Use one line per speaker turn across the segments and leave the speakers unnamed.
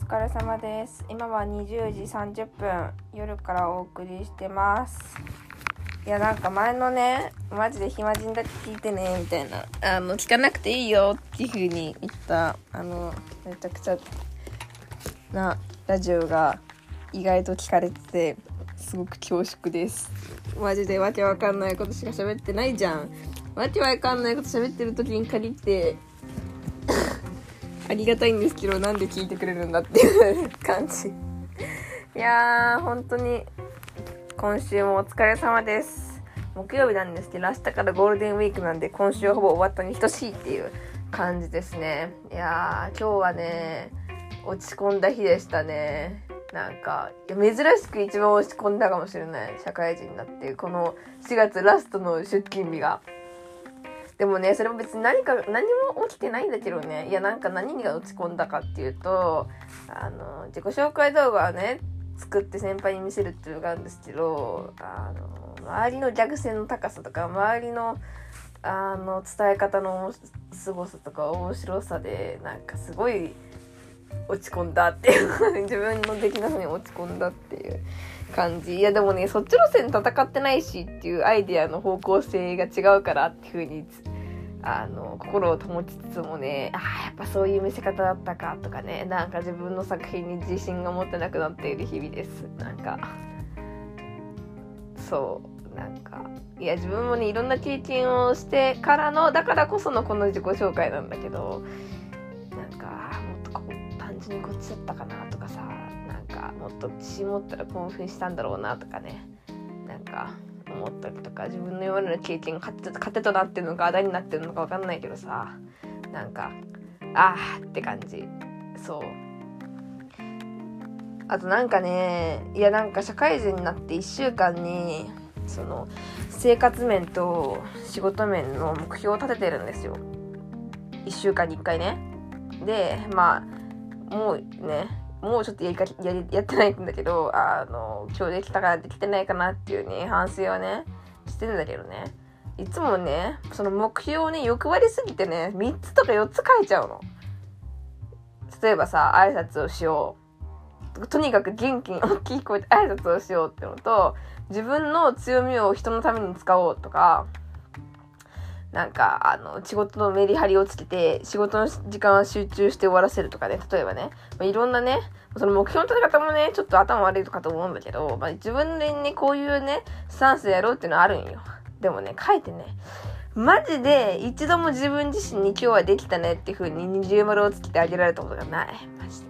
疲れ様です。今は20時30分夜からお送りしてます。いやなんか前のねマジで暇人だけ聞いてねみたいな。あの聞かなくていいよっていう風に言ったあのめちゃくちゃなラジオが意外と聞かれててすごく恐縮です。マジでわけわかんないことしか喋ってないじゃん。わけわかんないこと喋ってる時に限ってありがたいんですけどなんで聞いてくれるんだっていう感じ。いやー本当に今週もお疲れ様です。木曜日なんですけど明日からゴールデンウィークなんで今週はほぼ終わったに等しいっていう感じですね。いやー今日はね落ち込んだ日でしたね。なんか珍しく一番落ち込んだかもしれない社会人になって。この4月ラストの出勤日が。でもねそれも別に何か何も起きてないんだけどね。いやなんか何が落ち込んだかっていうとあの自己紹介動画をね作って先輩に見せるっていうのがあるんですけどあの周りの逆線の高さとか周りのあの伝え方のすごさとか面白さでなんかすごい落ち込んだっていう 自分のできなさに落ち込んだっていう感じ。いやでもねそっち路線戦ってないしっていうアイデアの方向性が違うからっていう風にあの心を保ちつつもねあやっぱそういう見せ方だったかとかねなんか自分の作品に自信が持ってなくなっている日々です。なんかそうなんかいや自分もねいろんな経験をしてからのだからこそのこの自己紹介なんだけどなんかもっとこう単純にこっちだったかなとかさなんかもっと自信持ったらこういう風にしたんだろうなとかねなんか思ったりとか自分の今までの経験が糧となってるのかあだになってるのか分かんないけどさなんかあーって感じ。そう。あとなんかねいやなんか社会人になって1週間にその生活面と仕事面の目標を立ててるんですよ。1週間に1回ね。でまあもうねもうちょっとやりかやりやってないんだけどあの今日できたからできてないかなっていうね反省はねしてんだけどね。いつもねその目標をね欲張りすぎてね3つとか4つ書いちゃうの。例えばさ挨拶をしよう。とにかく元気に大きい声で挨拶をしようってのと自分の強みを人のために使おうとかなんか、あの、仕事のメリハリをつけて、仕事の時間は集中して終わらせるとかね、例えばね、まあ、いろんなね、その目標の立て方もね、ちょっと頭悪いとかと思うんだけど、まあ、自分でね、こういうね、スタンスでやろうっていうのはあるんよ。でもね、書いてね、マジで一度も自分自身に今日はできたねっていう風に二重丸をつけてあげられたことがない。マジ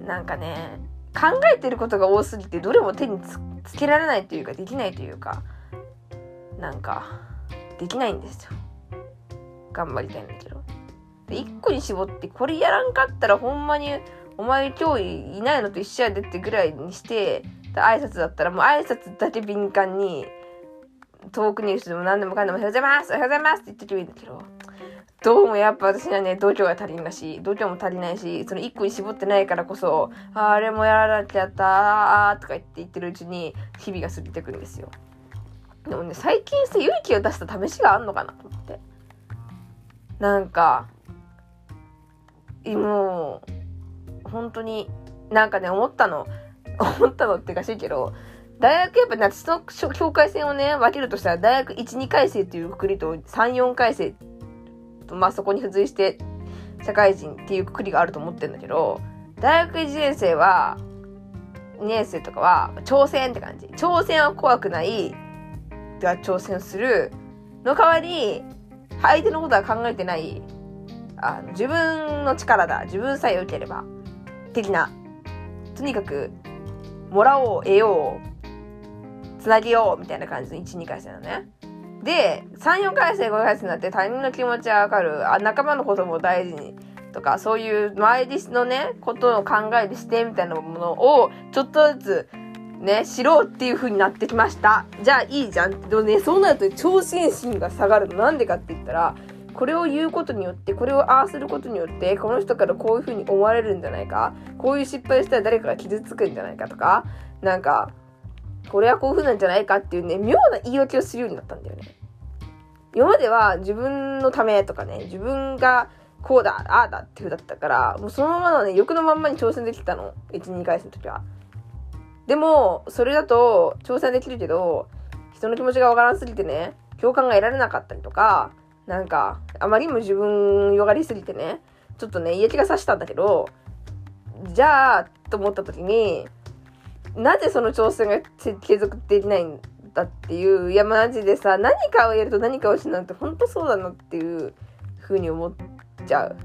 で。なんかね、考えてることが多すぎて、どれも手につけられないというか、できないというか、なんか、できないんですよ。頑張りたいんだけど。で1個に絞ってこれやらんかったらほんまにお前今日いないのと一緒やでってぐらいにして挨拶だったらもう挨拶だけ敏感に遠くにいる人でも何でもかんでも「おはようございますおはようございます」って言ってくれるんだけど。どうもやっぱ私にはね度胸が足りんらしい。度胸も足りないしその1個に絞ってないからこそ「あれもやらなきゃったあ」とか言って言ってるうちに日々が過ぎてくるんですよ。でもね、最近さ、勇気を出した試しがあんのかなと思って。なんか、もう、本当に、なんかね、思ったの。思ったのっておかしいけど、大学やっぱ夏の境界線をね、分けるとしたら、大学1、2回生っていうくくりと、3、4回生と、まあそこに付随して、社会人っていうくくりがあると思ってんだけど、大学1年生は、2年生とかは、挑戦って感じ。挑戦は怖くない、が挑戦するの代わり相手のことは考えてないあの自分の力だ自分さえ良ければ的なとにかくもらおう得ようつなげようみたいな感じの12回生なのね。で34回生5回生になって他人の気持ちはわかる。あ仲間のことも大事にとかそういう周りのねことを考える視点みたいなものをちょっとずつね、しろっていう風になってきました。じゃあいいじゃん。でもね、そうなると挑戦心が下がるの。なんでかって言ったら、これを言うことによって、これをああすることによって、この人からこういう風に思われるんじゃないか。こういう失敗したら誰かが傷つくんじゃないかとか、なんか、これはこういう風なんじゃないかっていうね、妙な言い訳をするようになったんだよね。今までは自分のためとかね、自分がこうだああだっていう風だったからもうそのままのね欲のまんまに挑戦できたの12回戦の時はでもそれだと挑戦できるけど人の気持ちがわからんすぎてね共感が得られなかったりとかなんかあまりにも自分よがりすぎてねちょっとね嫌気がさしたんだけどじゃあと思った時になぜその挑戦が継続できないんだっていういやマジでさ何かをやると何かを失うって本当そうだなっていう風に思っちゃう。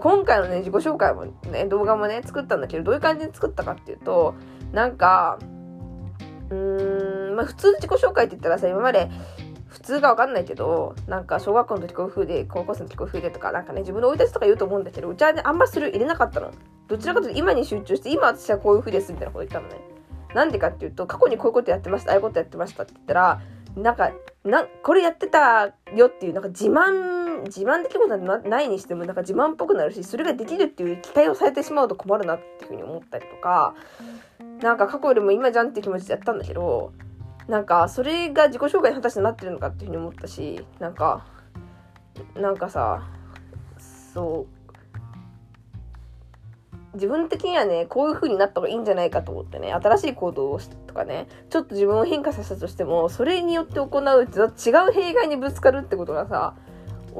今回のね、自己紹介もね、動画もね、作ったんだけど、どういう感じで作ったかっていうと、なんか、うーん、まあ普通自己紹介って言ったらさ、今まで普通がわかんないけど、なんか小学校の時こういう風で、高校生の時こういう風でとか、なんかね、自分の生い立ちとか言うと思うんだけど、うちはね、あんまそれ入れなかったの。どちらかというと今に集中して、今私はこういう風ですみたいなこと言ったのね。なんでかっていうと、過去にこういうことやってました、ああいうことやってましたって言ったら、なんか、な、これやってたよっていう、なんか自慢、自慢できることはないにしても、なんか自慢っぽくなるし、それができるっていう期待をされてしまうと困るなっていうふうに思ったりとか、なんか過去よりも今じゃんっていう気持ちでやったんだけど、なんかそれが自己紹介の形になってるのかっていうふうに思ったし、なんか、なんかさ、そう、自分的にはね、こういう風になった方がいいんじゃないかと思ってね、新しい行動をとかね、ちょっと自分を変化させたとしても、それによって行う違う弊害にぶつかるってことがさ、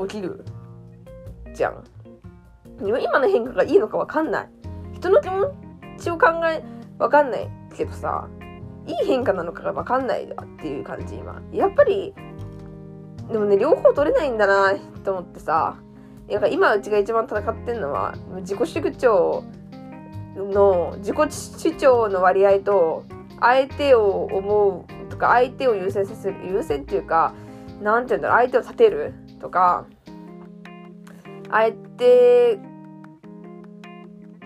起きるじゃん。今の変化がいいのかわかんない。人の気持ちを考え、わかんないけどさ、いい変化なのかがわかんないっていう感じ、今。やっぱり、でもね、両方取れないんだなと思ってさ、やっぱ今うちが一番戦ってんのは、自己主張の自己主張の割合と相手を思うとか相手を優先させる優先っていうか何て言うんだろう相手を立てるとか相手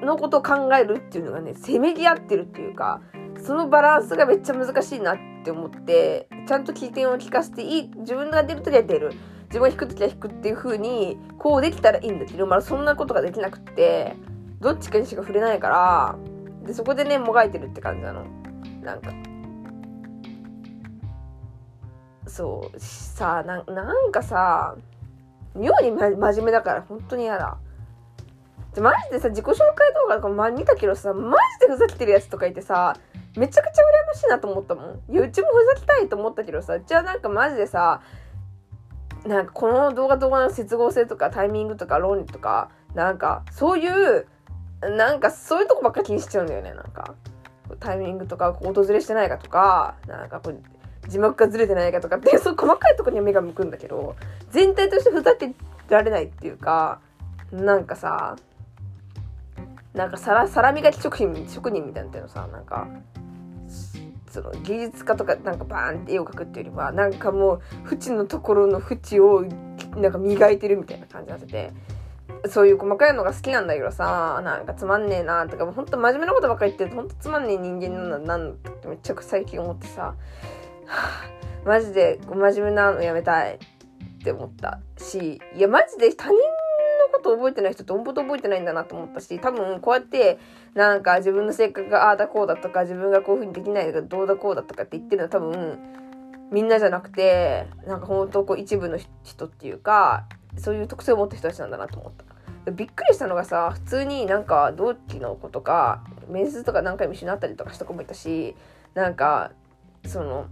のことを考えるっていうのがねせめぎ合ってるっていうかそのバランスがめっちゃ難しいなって思ってちゃんと起点を聞かせていい自分が出るときは出る自分が引くときは引くっていう風にこうできたらいいんだけどまだそんなことができなくってどっちかにしか触れないから、で、そこでね、もがいてるって感じなの。なんか。そう、さ、ななんかさ、妙に、真面目だから本当に嫌だ。マジでさ、自己紹介動画とか、ま、見たけどさ、マジでふざけてるやつとかいてさ、めちゃくちゃ羨ましいなと思ったもん。いや、うちもふざけたいと思ったけどさ、うちはなんかマジでさ、なんかこの動画動画の接合性とかタイミングとか論理とか、なんかそういうなんかそういうとこばっか気にしちゃうんだよね、なんか。タイミングとか、訪れしてないかとか、なんかこう、字幕がずれてないかとかって、そう細かいとこには目が向くんだけど、全体としてふざけられないっていうか、なんかさ、なんかサラサラミがき職人職人みたいなのさ、なんか、その技術家とかなんかバーンって絵を描くっていうよりは、なんかもう、縁のところの縁をなんか磨いてるみたいな感じがしてて、そういう細かいのが好きなんだけどさ、なんかつまんねえなとか、ほんと真面目なことばっかり言ってるとほんとつまんねえ人間なんだなんだってめっちゃ最近思ってさ、マジで真面目なのやめたいって思ったし、いやマジで他人のこと覚えてない人って本当覚えてないんだなと思ったし、多分こうやってなんか自分の性格がああだこうだとか、自分がこういう風にできないとか、どうだこうだとかって言ってるのは多分みんなじゃなくて、なんか本当こう一部の人っていうか、そういう特性を持った人たちなんだなと思った。びっくりしたのがさ普通になんか同期の子とか面接とか何回も一緒になったりとかした子もいたしなんかその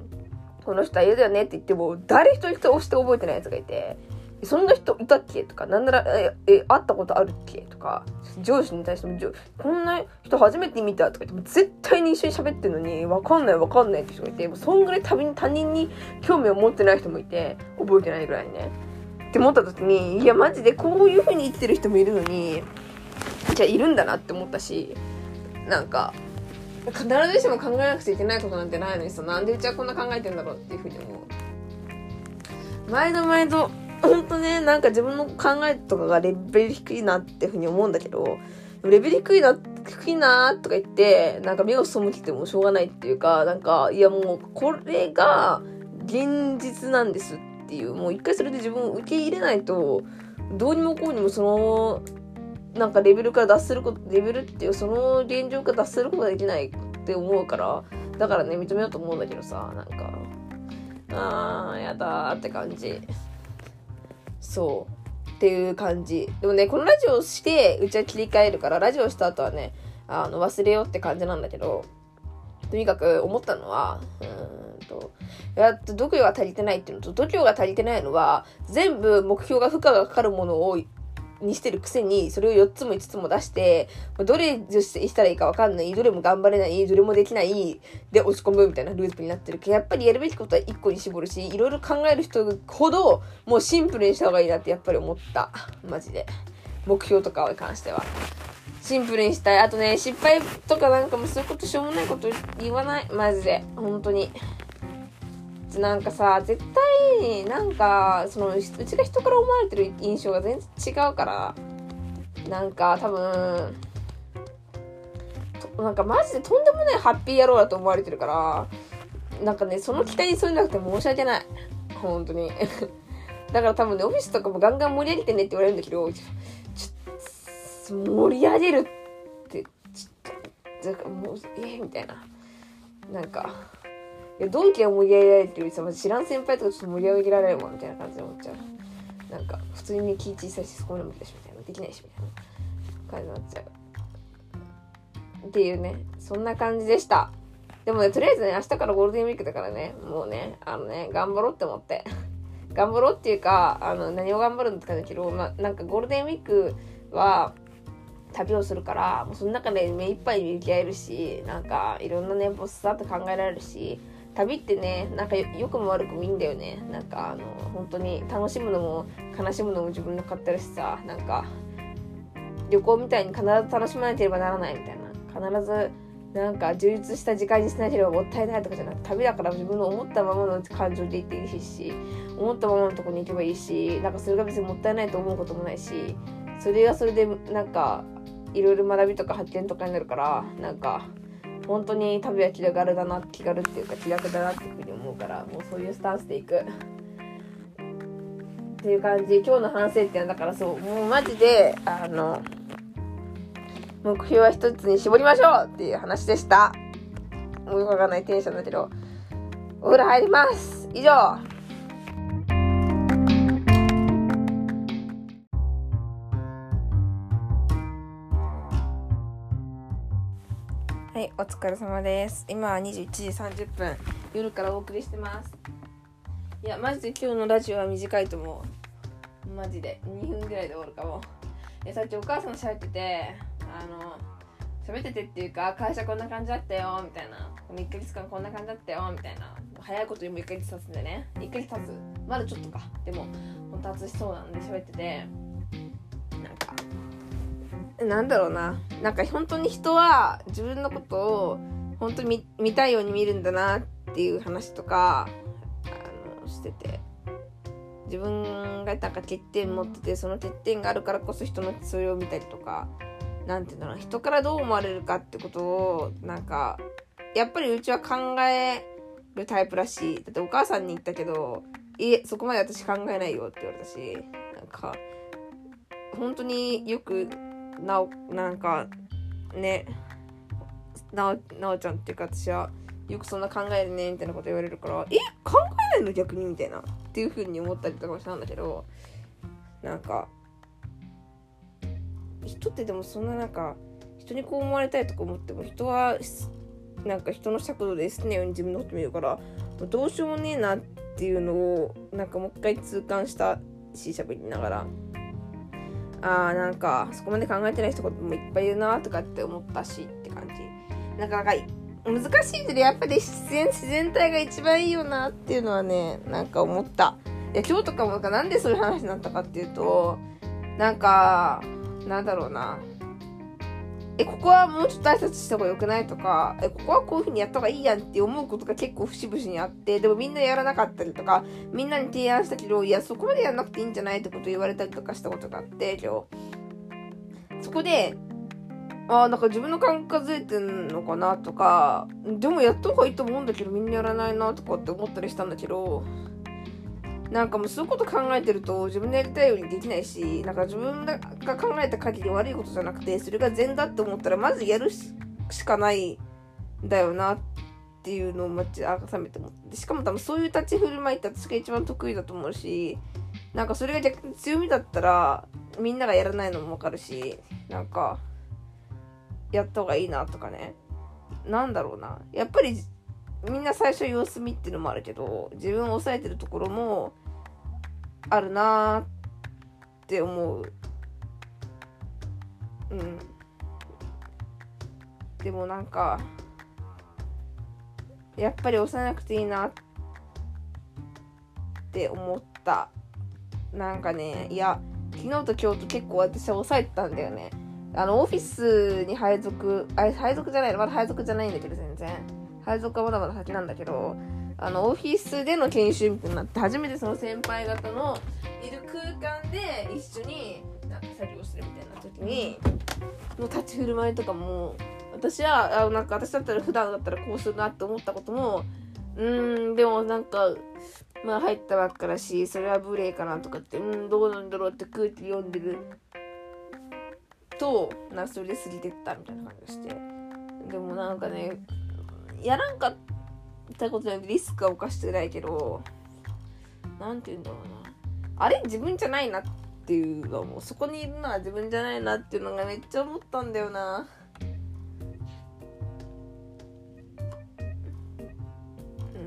この人は嫌だよねって言っても誰一人として覚えてないやつがいてそんな人いたっけ？とかなんならええ会ったことあるっけ？とか上司に対してもこんな人初めて見たとか言っても絶対に一緒に喋ってるのに分かんない分かんないって人がいてもうそんぐらい他人に興味を持ってない人もいて覚えてないぐらいね。って思った時にいやマジでこういう風に生きてる人もいるのにじゃあいるんだなって思ったしなんか必ずしも考えなくちゃいけないことなんてないのにさなんでうちはこんな考えてんだろうっていう風に思う。毎度毎度ほんとねなんか自分の考えとかがレベル低いなっていう風に思うんだけどレベル低いな低いなとか言ってなんか目を背けてもしょうがないっていうかなんかいやもうこれが現実なんですっていうもう一回それで自分を受け入れないとどうにもこうにもそのなんかレベルから脱することレベルっていうその現状から脱することができないって思うからだからね認めようと思うんだけどさなんかあーやだーって感じ。そう。っていう感じ。でもね、このラジオして、うちは切り替えるから、ラジオした後はね、あの、忘れようって感じなんだけど、とにかく思ったのは、うんと、やっと度胸が足りてないっていうのと、度胸が足りてないのは、全部目標が負荷がかかるものをにしてるくせに、それを4つも5つも出して、どれしたらいいかわかんない、どれも頑張れない、どれもできない、で落ち込むみたいなループになってるけど、やっぱりやるべきことは1個に絞るし、いろいろ考える人ほど、もうシンプルにした方がいいなってやっぱり思った。マジで。目標とかに関しては。シンプルにしたい。あとね、失敗とかなんかもそういうことしょうもないこと言わない。マジで。本当に。なんかさ絶対なんかそのうちが人から思われてる印象が全然違うからなんか多分なんかマジでとんでもないハッピー野郎だと思われてるからなんかねその期待に沿えなくて申し訳ない。本当に。だから多分ねオフィスとかもガンガン盛り上げてねって言われるんだけどちょっと盛り上げるってちょっともうえー、みたいな。なんかいや同期は盛り上げられてるさ知らん先輩とかちょっと盛り上げられるもんみたいな感じで思っちゃう。なんか普通に気小さいしそこにもできたしみたいな。できないしみたいな感じになっちゃう。っていうね。そんな感じでした。でもねとりあえずね明日からゴールデンウィークだからね。もうねあのね頑張ろうって思って。頑張ろうっていうかあの何を頑張るんですかねけど、ま、なんかゴールデンウィークは旅をするからもうその中で目いっぱいに向き合えるしなんかいろんなねボスさって考えられるし旅ってねなんか良くも悪くもいいんだよね。なんかあの本当に楽しむのも悲しむのも自分で買ってるしさなんか旅行みたいに必ず楽しまなければならないみたいな。必ずなんか充実した時間にしなければもったいないとかじゃなくて旅だから自分の思ったままの感情で行っていいし思ったままのとこに行けばいいしなんかそれが別にもったいないと思うこともないしそれはそれでなんかいろいろ学びとか発見とかになるからなんか本当に旅は気軽だな気軽っていうか気楽だなっていうふうに思うからもうそういうスタンスでいく。っていう感じ今日の反省点だからそう。もうマジであの目標は一つに絞りましょうっていう話でした。もうよくわかんないテンションだけどお風呂入ります。以上。はい、お疲れ様です。今は21時30分、夜からお送りしてます。いや、マジで今日のラジオは短いと思う。マジで。2分ぐらいで終わるかも。い、さっきお母さん喋ってて、あの、喋っててっていうか、会社こんな感じだったよ、みたいな。1ヶ月間こんな感じだったよ、みたいな。早いこと言うも1ヶ月経つんでね。1ヶ月経つ。まだちょっとか。でも、ほんと暑しそうなんで喋ってて、なんだろうな。なんか本当に人は自分のことを本当に見たいように見るんだなっていう話とか、あの、してて。自分がなんか欠点持ってて、その欠点があるからこそ人のそれを見たりとか、なんていうんだろう人からどう思われるかってことを、なんか、やっぱりうちは考えるタイプらしい。だってお母さんに言ったけど、いえ、そこまで私考えないよって言われたし、なんか、本当によくなおなんかねなおちゃんっていうか私はよくそんな考えるねみたいなこと言われるからえ考えないの逆にみたいなっていうふうに思ったりとかもしたんだけどなんか人ってでもそんななんか人にこう思われたいとか思っても人はなんか人の尺度で好きなように自分のこと見るからどうしようもねえなっていうのをなんかもう一回痛感したししゃべりながら。あーなんかそこまで考えてない人もいっぱいいるなとかって思ったしって感じ。なかなか難しいけどやっぱり自然自然体が一番いいよなっていうのはねなんか思った。いや今日とかもなんでそういう話になったかっていうとなんかなんだろうな。え、ここはもうちょっと挨拶した方が良くないとか、え、ここはこういう風にやった方がいいやんって思うことが結構節々にあって、でもみんなやらなかったりとか、みんなに提案したけど、いや、そこまでやんなくていいんじゃないってこと言われたりとかしたことがあって、今日。そこで、ああ、なんか自分の感覚がずれてんのかなとか、でもやった方がいいと思うんだけど、みんなやらないなとかって思ったりしたんだけど、なんかもうそういうこと考えてると自分でやりたいようにできないし、なんか自分が考えた限り悪いことじゃなくて、それが善だって思ったらまずやるしかないんだよなっていうのをまち改めて思って。しかも多分そういう立ち振る舞いって私が一番得意だと思うし、なんかそれが逆に強みだったらみんながやらないのもわかるしなんかやった方がいいなとかねなんだろうなやっぱりみんな最初様子見っていうのもあるけど自分を抑えてるところもあるなーって思う。うん。でもなんかやっぱり抑えなくていいなって思った。なんかねいや昨日と今日と結構私は抑えてたんだよね。あのオフィスに配属あ配属じゃないのまだ配属じゃないんだけど全然。配属はまだまだ先なんだけどあのオフィスでの研修みたいになって初めてその先輩方のいる空間で一緒になんか作業するみたいな時にの立ち振る舞いとかも私はあなんか私だったら普段だったらこうするなって思ったこともうんでもなんかまあ入ったばっかだしそれは無礼かなとかってうんどうなんだろうって空気読んでるとなそれで過ぎてったみたいな感じがして。でもなんかねやらんかったことによってリスクは犯してないけど何て言うんだろうな。あれ自分じゃないなっていうのもそこにいるのは自分じゃないなっていうのがめっちゃ思ったんだよな。う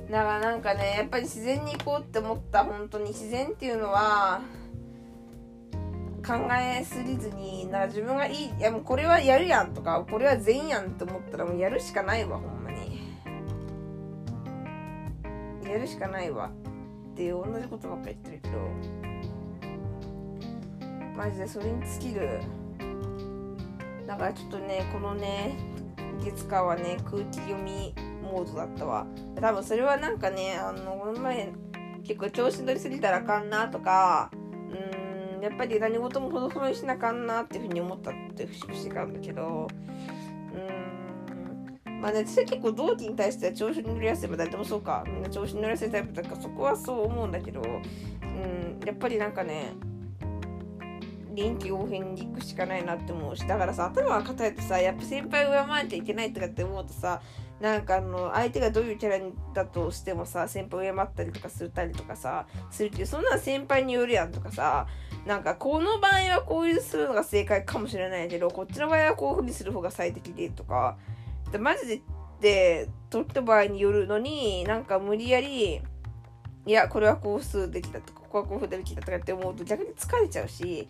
ん。だからなんかねやっぱり自然に行こうって思った本当に。自然っていうのは考えすぎずにな自分がいいいやもうこれはやるやんとかこれは全やんって思ったらもうやるしかないわほんまに。やるしかないわ。って同じことばっか言ってるけど。マジでそれに尽きる。だからちょっとねこのね月火はね空気読みモードだったわ。多分それはなんかねあのこの前結構調子乗りすぎたらあかんなとかやっぱり何事もほどほどにしなあかんなっていうふうに思ったって節々があるんだけどうん。まあね私は結構同期に対しては調子に乗りやすい。ば誰でもそうか。みんな調子に乗りやすいタイプだからそこはそう思うんだけどうん。やっぱりなんかね臨機応変に行くしかないなって思うし。だからさ頭が硬いとさやっぱ先輩を上回っちゃいけないとかって思うとさなんかあの相手がどういうキャラだとしてもさ先輩を敬ったりとかするたりとかさするけどそんなの先輩によるやんとかさなんかこの場合はこういうするのが正解かもしれないけどこっちの場合はこういうふうにする方が最適でとか。でマジでって取った場合によるのになんか無理やりいやこれはこうするべきだとかここはこうできたとかって思うと逆に疲れちゃうし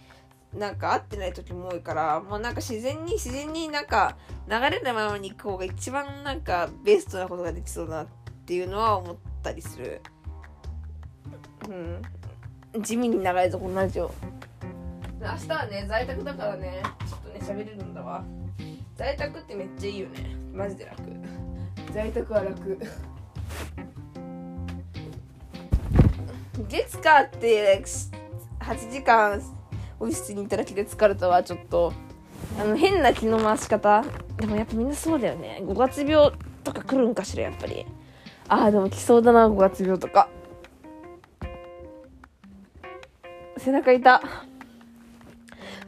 なんか合ってない時も多いからもうなんか自然に自然になんか流れのままに行く方が一番なんかベストなことができそうだなっていうのは思ったりする。うん。地味に長いぞこのラジオ。明日はね在宅だからねちょっとね喋れるんだわ。在宅ってめっちゃいいよね。マジで楽。在宅は楽。月火って8時間オフィスにいただけで疲れたわちょっと。あの変な気の回し方。でもやっぱみんなそうだよね。5月病とか来るんかしらやっぱり。ああでも来そうだな5月病とか背中痛。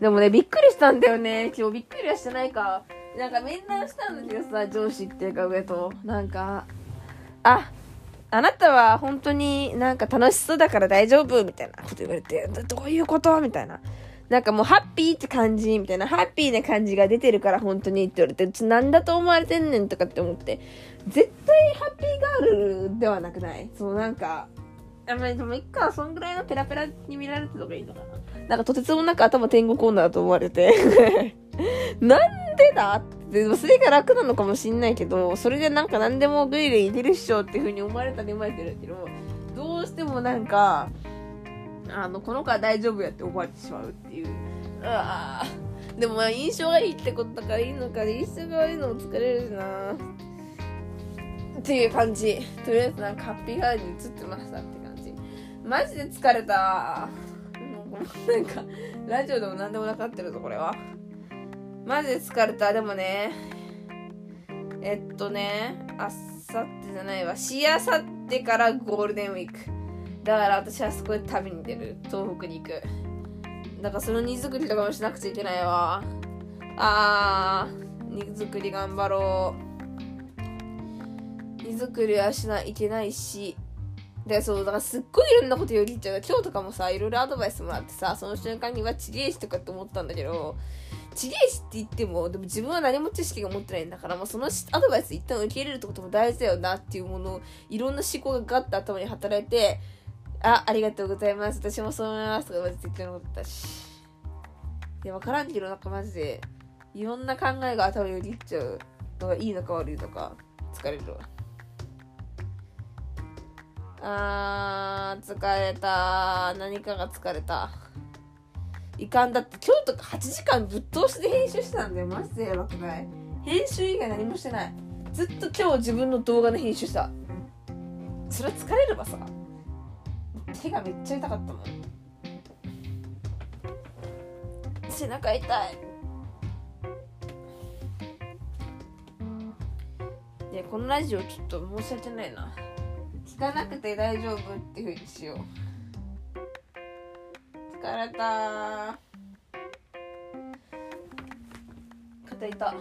でもねびっくりしたんだよね。今日びっくりはしてないか。なんか面談したんだけどさ上司っていうか上と。なんかああなたは本当になんか楽しそうだから大丈夫？みたいなこと言われて、どういうこと？みたいな。なんかもうハッピーって感じ？みたいな、ハッピーな感じが出てるから本当にって言われて、うちなんだと思われてんねんとかって思って、絶対ハッピーガールではなくない？そうなんか、あまりでもいっか、そんぐらいのペラペラに見られてた方がいいのかな。なんかとてつもなく頭天国女だと思われて。なんでだって。それが楽なのかもしんないけどそれでなんか何でもグイグイいけるっしょっていう風に思われたり思われてるけどどうしてもなんかあのこの子は大丈夫やって思われてしまうっていう。ああでも印象がいいってことだからいいのか印象が悪いのも疲れるしな。っていう感じ。とりあえずなんかハッピーガールに映ってましたって感じ。マジで疲れたなんか、ラジオでも何でもなかってるぞ、これは。マジで疲れた。でもね、えっとね、あさってじゃないわ。しあさってからゴールデンウィーク。だから私はそこで旅に出る。東北に行く。だからその荷造りとかもしなくちゃいけないわ。あー、荷造り頑張ろう。荷造りはしないいけないし、でそうだからすっごいいろんなこと言うりっちゃう。今日とかもさいろいろアドバイスもらってさその瞬間には地理絵師とかって思ったんだけど地理絵師って言ってもでも自分は何も知識が持ってないんだから、まあ、そのアドバイス一旦受け入れるってことも大事だよなっていうものをいろんな思考がガッと頭に働いてあありがとうございます。私もそう思いますとかマジ絶対思ったし。いや分からんけどなんかマジでいろんな考えが頭によぎっちゃうのがいいのか悪いのか疲れるわ。あー、疲れた。何かが疲れた。いかんだって、今日とか8時間ぶっ通しで編集してたんだよ。マジでやばくない？編集以外何もしてない。ずっと今日自分の動画の編集した。それは疲れればさ。手がめっちゃ痛かったもん。背中痛い。で、このラジオちょっと申し訳ないな。聞かなくて大丈夫っていうふうにしよう。疲れた肩痛。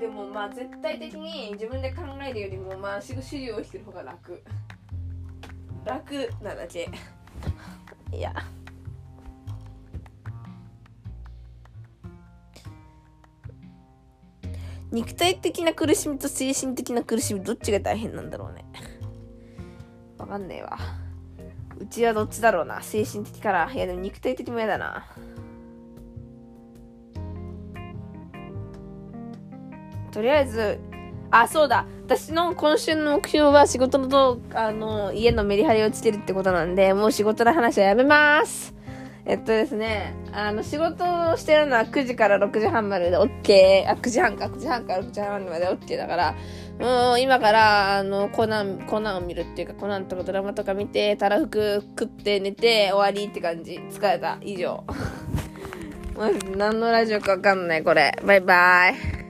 でもまあ絶対的に自分で考えるよりもまあ資料をしてる方が楽。楽なだけ。いや。肉体的な苦しみと精神的な苦しみどっちが大変なんだろうね。わかんねえわ。うちはどっちだろうな。精神的から。いやでも肉体的も嫌だな。とりあえずあそうだ。私の今週の目標は仕事のとあの家のメリハリをつけるってことなんでもう仕事の話はやめます。えっとですね、あの、仕事をしてるのは9時から6時半までで OK。あ、9時半か、9時半から6時半まで OK だから、もう今から、あの、コナン、コナンを見るっていうか、コナンとかドラマとか見て、たらふく食って寝て終わりって感じ。疲れた。以上。何のラジオかわかんない、これ。バイバイ。